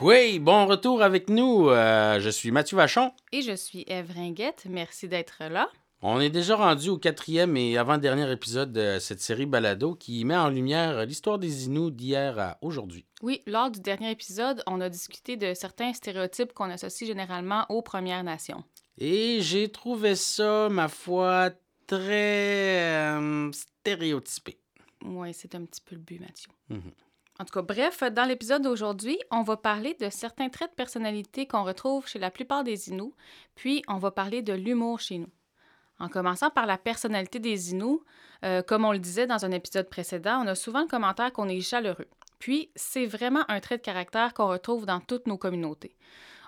Oui, bon retour avec nous. Euh, je suis Mathieu Vachon. Et je suis Eve Ringuette. Merci d'être là. On est déjà rendu au quatrième et avant-dernier épisode de cette série Balado qui met en lumière l'histoire des Inuits d'hier à aujourd'hui. Oui, lors du dernier épisode, on a discuté de certains stéréotypes qu'on associe généralement aux Premières Nations. Et j'ai trouvé ça, ma foi, très euh, stéréotypé. Oui, c'est un petit peu le but, Mathieu. Mhm. En tout cas, bref, dans l'épisode d'aujourd'hui, on va parler de certains traits de personnalité qu'on retrouve chez la plupart des Inuits, puis on va parler de l'humour chez nous. En commençant par la personnalité des Inuits, euh, comme on le disait dans un épisode précédent, on a souvent le commentaire qu'on est chaleureux. Puis, c'est vraiment un trait de caractère qu'on retrouve dans toutes nos communautés.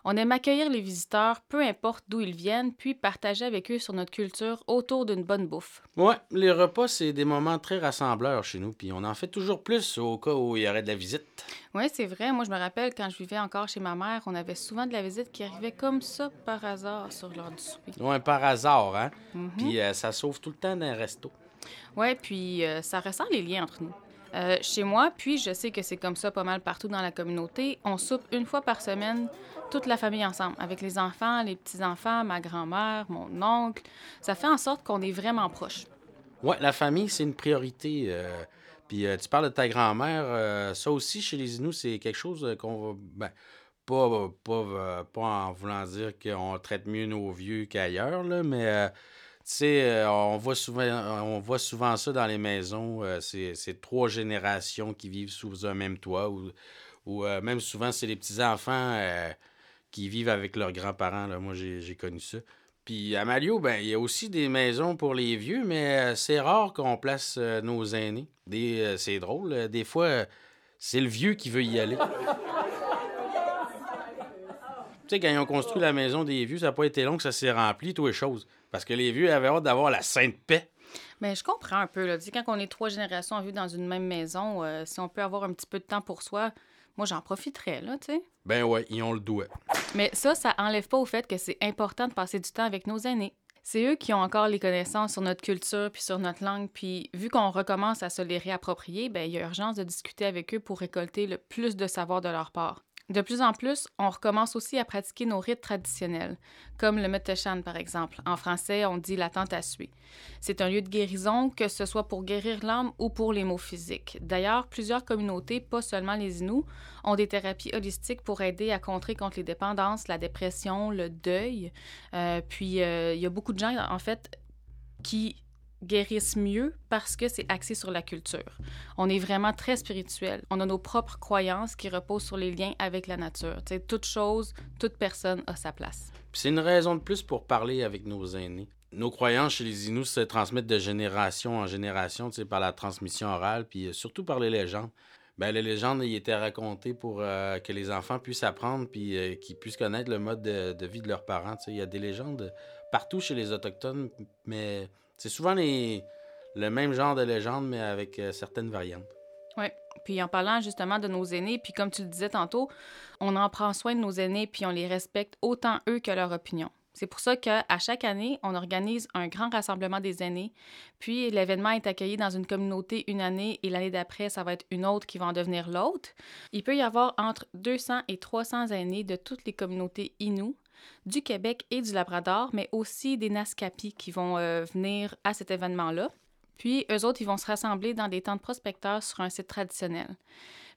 On aime accueillir les visiteurs, peu importe d'où ils viennent, puis partager avec eux sur notre culture autour d'une bonne bouffe. Ouais, les repas, c'est des moments très rassembleurs chez nous, puis on en fait toujours plus au cas où il y aurait de la visite. Oui, c'est vrai. Moi, je me rappelle quand je vivais encore chez ma mère, on avait souvent de la visite qui arrivait comme ça par hasard sur l'heure du souper. Ouais, par hasard, hein? Mhm. Puis euh, ça sauve tout le temps d'un resto. Oui, puis euh, ça ressent les liens entre nous. Euh, chez moi, puis je sais que c'est comme ça pas mal partout dans la communauté, on soupe une fois par semaine, toute la famille ensemble, avec les enfants, les petits-enfants, ma grand-mère, mon oncle. Ça fait en sorte qu'on est vraiment proches. Ouais, la famille, c'est une priorité. euh, Puis euh, tu parles de ta grand-mère, ça aussi, chez les Inuits, c'est quelque chose qu'on va... Ben, pas, pas, pas en voulant dire qu'on traite mieux nos vieux qu'ailleurs, là, mais... sais, euh, on voit souvent on ça dans les maisons. euh, c'est trois générations qui vivent sous un même toit. Ou, euh, même souvent, c'est les petits-enfants euh, qui vivent avec leurs grands-parents. Moi, j'ai connu ça. Puis à Malio, ben, il y a aussi des maisons pour les vieux, mais c'est rare qu'on place nos aînés. C'est drôle. des fois, c'est le vieux qui veut y aller. Tu sais, quand ils ont construit la maison des vieux, ça n'a pas été long que ça s'est rempli, toutes les choses. Parce que les vieux avaient hâte d'avoir la sainte paix. Mais je comprends un peu. Là. Tu sais, quand on est trois générations à vivre dans une même maison, euh, si on peut avoir un petit peu de temps pour soi, moi, j'en profiterais, là, tu sais. Ben ouais, ils ont le doigt. Mais ça, ça enlève pas au fait que c'est important de passer du temps avec nos aînés. C'est eux qui ont encore les connaissances sur notre culture puis sur notre langue, puis vu qu'on recommence à se les réapproprier, ben il y a urgence de discuter avec eux pour récolter le plus de savoir de leur part. De plus en plus, on recommence aussi à pratiquer nos rites traditionnels, comme le Meteshan par exemple. En français, on dit la tente à suer. C'est un lieu de guérison, que ce soit pour guérir l'âme ou pour les maux physiques. D'ailleurs, plusieurs communautés, pas seulement les Inuits, ont des thérapies holistiques pour aider à contrer contre les dépendances, la dépression, le deuil. Euh, puis, euh, il y a beaucoup de gens, en fait, qui guérissent mieux parce que c'est axé sur la culture. On est vraiment très spirituel. On a nos propres croyances qui reposent sur les liens avec la nature. Tu sais, toute chose, toute personne a sa place. C'est une raison de plus pour parler avec nos aînés. Nos croyances chez les Inuits se transmettent de génération en génération, par la transmission orale, puis euh, surtout par les légendes. Ben, les légendes, ils étaient racontées pour euh, que les enfants puissent apprendre, puis euh, qu'ils puissent connaître le mode de, vie de leurs parents. Il y a des légendes partout chez les Autochtones, mais c'est souvent les, le même genre de légende, mais avec euh, certaines variantes. Oui. Puis en parlant justement de nos aînés, puis comme tu le disais tantôt, on en prend soin de nos aînés, puis on les respecte autant eux que leur opinion. C'est pour ça qu'à chaque année, on organise un grand rassemblement des aînés, puis l'événement est accueilli dans une communauté une année et l'année d'après, ça va être une autre qui va en devenir l'autre. Il peut y avoir entre 200 et 300 aînés de toutes les communautés Inuits, du Québec et du Labrador, mais aussi des Naskapi qui vont euh, venir à cet événement-là. Puis, eux autres, ils vont se rassembler dans des temps de prospecteurs sur un site traditionnel.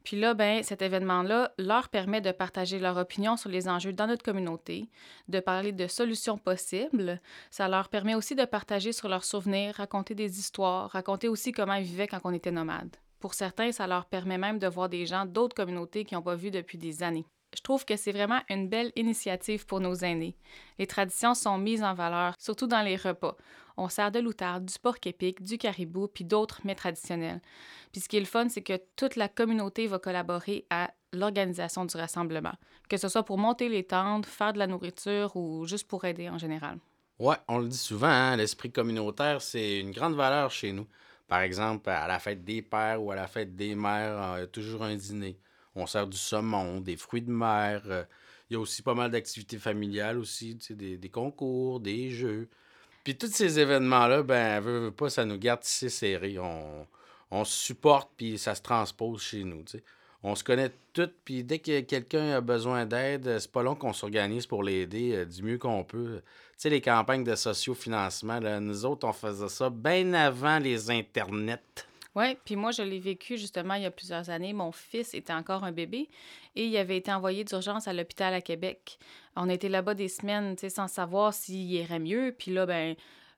Puis là, ben, cet événement-là leur permet de partager leur opinion sur les enjeux dans notre communauté, de parler de solutions possibles. Ça leur permet aussi de partager sur leurs souvenirs, raconter des histoires, raconter aussi comment ils vivaient quand on était nomades. Pour certains, ça leur permet même de voir des gens d'autres communautés qu'ils n'ont pas vus depuis des années. Je trouve que c'est vraiment une belle initiative pour nos aînés. Les traditions sont mises en valeur, surtout dans les repas. On sert de l'outarde, du porc épic, du caribou, puis d'autres mets traditionnels. Puis ce qui est le fun, c'est que toute la communauté va collaborer à l'organisation du rassemblement, que ce soit pour monter les tentes, faire de la nourriture ou juste pour aider en général. Ouais, on le dit souvent, hein, l'esprit communautaire, c'est une grande valeur chez nous. Par exemple, à la fête des pères ou à la fête des mères, il y a toujours un dîner. On sert du saumon, des fruits de mer. euh, Il y a aussi pas mal d'activités familiales aussi, des, concours, des jeux. Puis tous ces événements-là, ben, pas, ça nous garde tissés serrés. On, se supporte, puis ça se transpose chez nous, on se connaît toutes, puis dès que quelqu'un a besoin d'aide, c'est pas long qu'on s'organise pour l'aider euh, du mieux qu'on peut. Tu sais, les campagnes de sociofinancement, là, nous autres, on faisait ça bien avant les internets. Oui, puis moi, je l'ai vécu justement il y a plusieurs années. Mon fils était encore un bébé et il avait été envoyé d'urgence à l'hôpital à Québec. On été là-bas des semaines, sans savoir s'il irait mieux. Puis là, ben,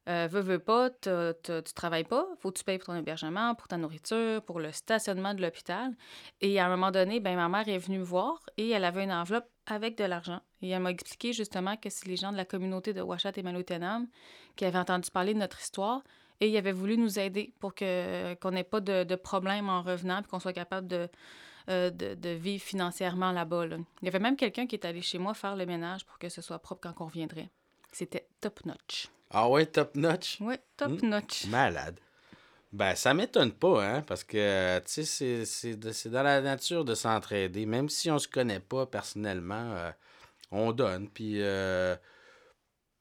euh, veux, veux pas, tu travailles pas, faut que tu payes pour ton hébergement, pour ta nourriture, pour le stationnement de l'hôpital. Et à un moment donné, ben, ma mère est venue me voir et elle avait une enveloppe avec de l'argent. Et elle m'a expliqué justement que c'est les gens de la communauté de Ouachat et Malotenam qui avaient entendu parler de notre histoire et ils avaient voulu nous aider pour que, qu'on n'ait pas de, de problème en revenant et qu'on soit capable de, euh, de, de, vivre financièrement là-bas. Il y avait même quelqu'un qui est allé chez moi faire le ménage pour que ce soit propre quand on reviendrait. C'était top notch. Ah ouais, top notch? Oui, top Hmm? notch. Malade. Ben, ça m'étonne pas, hein, parce que, tu sais, c'est dans la nature de s'entraider. Même si on se connaît pas personnellement, euh, on donne, puis euh,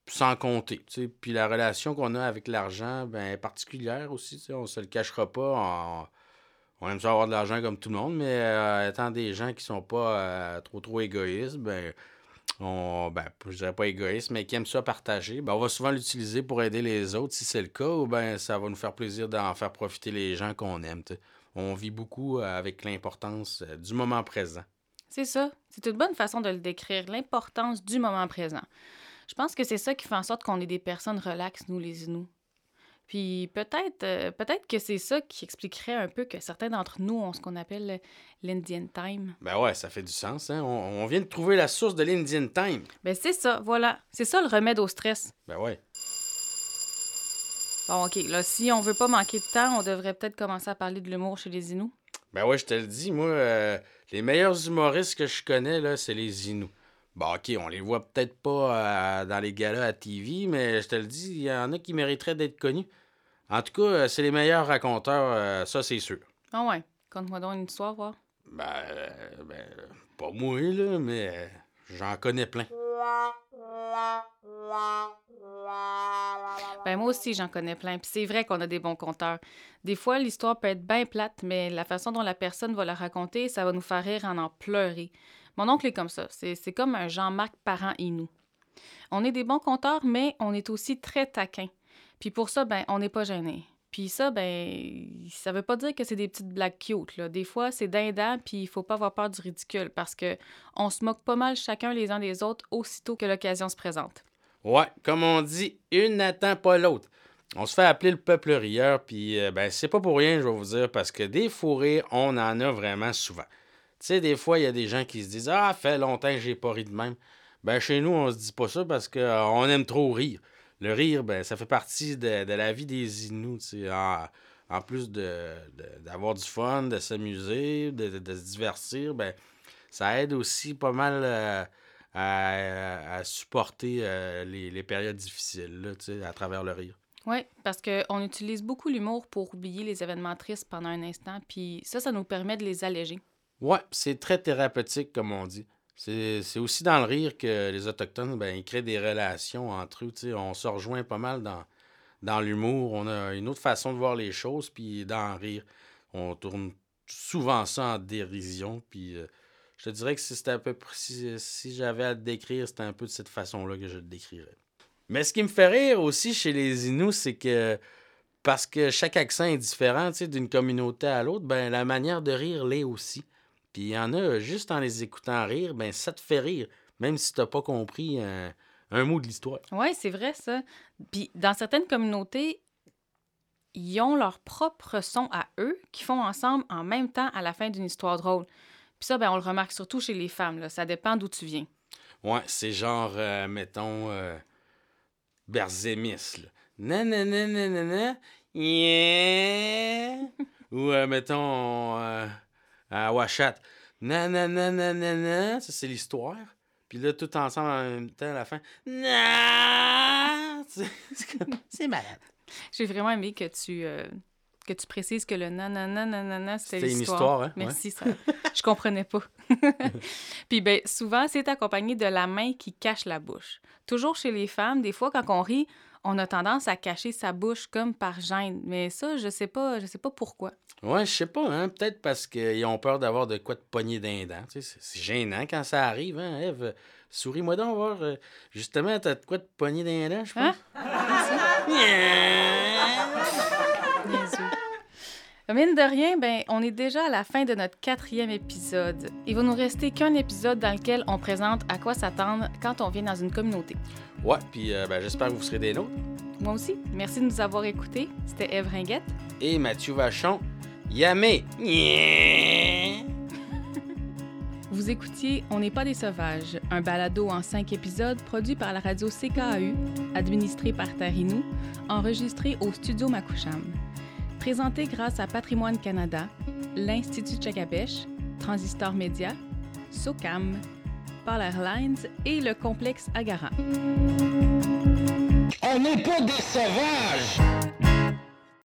sans compter. Puis la relation qu'on a avec l'argent, ben, est particulière aussi, tu sais, on se le cachera pas. On, on aime ça avoir de l'argent comme tout le monde, mais euh, étant des gens qui sont pas euh, trop, trop égoïstes, ben, on, ben, je dirais pas égoïste, mais qui aiment ça partager, ben, on va souvent l'utiliser pour aider les autres si c'est le cas, ou ben ça va nous faire plaisir d'en faire profiter les gens qu'on aime. On vit beaucoup euh, avec l'importance du moment présent. C'est ça. C'est une bonne façon de le décrire, l'importance du moment présent. Je pense que c'est ça qui fait en sorte qu'on est des personnes relaxes, nous, les Inuits. Puis peut-être euh, peut-être que c'est ça qui expliquerait un peu que certains d'entre nous ont ce qu'on appelle l'Indian Time. Ben ouais, ça fait du sens. Hein? On, on vient de trouver la source de l'Indian Time. Ben c'est ça, voilà. C'est ça le remède au stress. Ben ouais. Bon, OK. Là, si on veut pas manquer de temps, on devrait peut-être commencer à parler de l'humour chez les Inuits. Ben ouais, je te le dis, moi, euh, les meilleurs humoristes que je connais, là, c'est les Inuits. Bon, ok, on les voit peut-être pas euh, dans les galas à TV, mais je te le dis, il y en a qui mériteraient d'être connus. En tout cas, euh, c'est les meilleurs raconteurs, euh, ça c'est sûr. Ah ouais? Conte-moi donc une histoire, voir. Ben, ben, pas moi, là, mais j'en connais plein. Ben moi aussi, j'en connais plein. Puis c'est vrai qu'on a des bons conteurs. Des fois, l'histoire peut être bien plate, mais la façon dont la personne va la raconter, ça va nous faire rire en en pleurer. Mon oncle est comme ça. C'est comme un Jean-Marc parent Inou. On est des bons conteurs, mais on est aussi très taquins. Puis pour ça, ben, on n'est pas gênés. Puis ça, ben, ça veut pas dire que c'est des petites blagues cute, là. Des fois, c'est dindant, puis il faut pas avoir peur du ridicule, parce que on se moque pas mal chacun les uns des autres aussitôt que l'occasion se présente. Ouais, comme on dit, une n'attend pas l'autre. On se fait appeler le peuple rieur, puis euh, ben, c'est pas pour rien, je vais vous dire, parce que des fous rires, on en a vraiment souvent. Tu sais, des fois, il y a des gens qui se disent Ah, fait longtemps que j'ai pas ri de même. Ben, chez nous, on se dit pas ça parce qu'on aime trop rire. Le rire, ben, ça fait partie de, de la vie des Inuits, tu sais. En, en plus de, de- d'avoir du fun, de s'amuser, de se divertir, ben, ça aide aussi pas mal euh, à, à supporter euh, les, les périodes difficiles, là, tu sais, à travers le rire. Oui, parce qu'on utilise beaucoup l'humour pour oublier les événements tristes pendant un instant, puis ça, ça nous permet de les alléger. Ouais, c'est très thérapeutique, comme on dit. C'est aussi dans le rire que les Autochtones, ben, ils créent des relations entre eux. On se rejoint pas mal dans, l'humour. On a une autre façon de voir les choses, puis dans le rire, on tourne souvent ça en dérision. Puis euh, je te dirais que si c'était peu si, j'avais à le décrire, c'était un peu de cette façon-là que je le décrirais. Mais ce qui me fait rire aussi chez les Inuits, c'est que parce que chaque accent est différent, d'une communauté à l'autre, ben la manière de rire l'est aussi. Puis il y en a, juste en les écoutant rire, ben ça te fait rire, même si t'as pas compris un, un mot de l'histoire. Oui, c'est vrai, ça. Puis dans certaines communautés, ils ont leur propre son à eux qui font ensemble en même temps à la fin d'une histoire drôle. Puis ça, ben, on le remarque surtout chez les femmes. Là. Ça dépend d'où tu viens. Ouais, c'est genre, euh, mettons, euh, Berzémis, là. Nanana, nanana, yeah. Ou, euh, mettons, euh, à Washat. Nanana, nanana, ça c'est l'histoire. Puis là, tout ensemble en même temps, à la fin. C'est malade. J'ai vraiment aimé que tu, euh, que tu précises que le nanana, nanana, c'était C'était une l'histoire. histoire, hein? Ouais. Merci, ça. Je comprenais pas. Puis ben, souvent, c'est accompagné de la main qui cache la bouche. Toujours chez les femmes, des fois, quand on rit, on a tendance à cacher sa bouche comme par gêne. Mais ça, je sais pas, je sais pas pourquoi. Ouais, je sais pas, hein. Peut-être parce qu'ils ont peur d'avoir de quoi de pogner d'un dent. Tu sais, c'est gênant quand ça arrive, hein, Eve. Souris-moi donc, voir. Euh, justement, t'as de quoi de pogner d'un dent, je pense. Hein? Mine de rien, ben, on est déjà à la fin de notre quatrième épisode. Il va nous rester qu'un épisode dans lequel on présente à quoi s'attendre quand on vient dans une communauté. Ouais, puis euh, ben, j'espère que vous serez des nôtres. Moi aussi. Merci de nous avoir écoutés. C'était Eve Ringuette. Et Mathieu Vachon. Yamé! Vous écoutiez On n'est pas des sauvages, un balado en cinq épisodes produit par la radio CKAU, administré par Tarinou, enregistré au studio Makoucham présenté grâce à Patrimoine Canada, l'Institut Tchakapèche, Transistor Média, SOCAM, Polar Lines et le complexe Agara. On n'est pas des sauvages!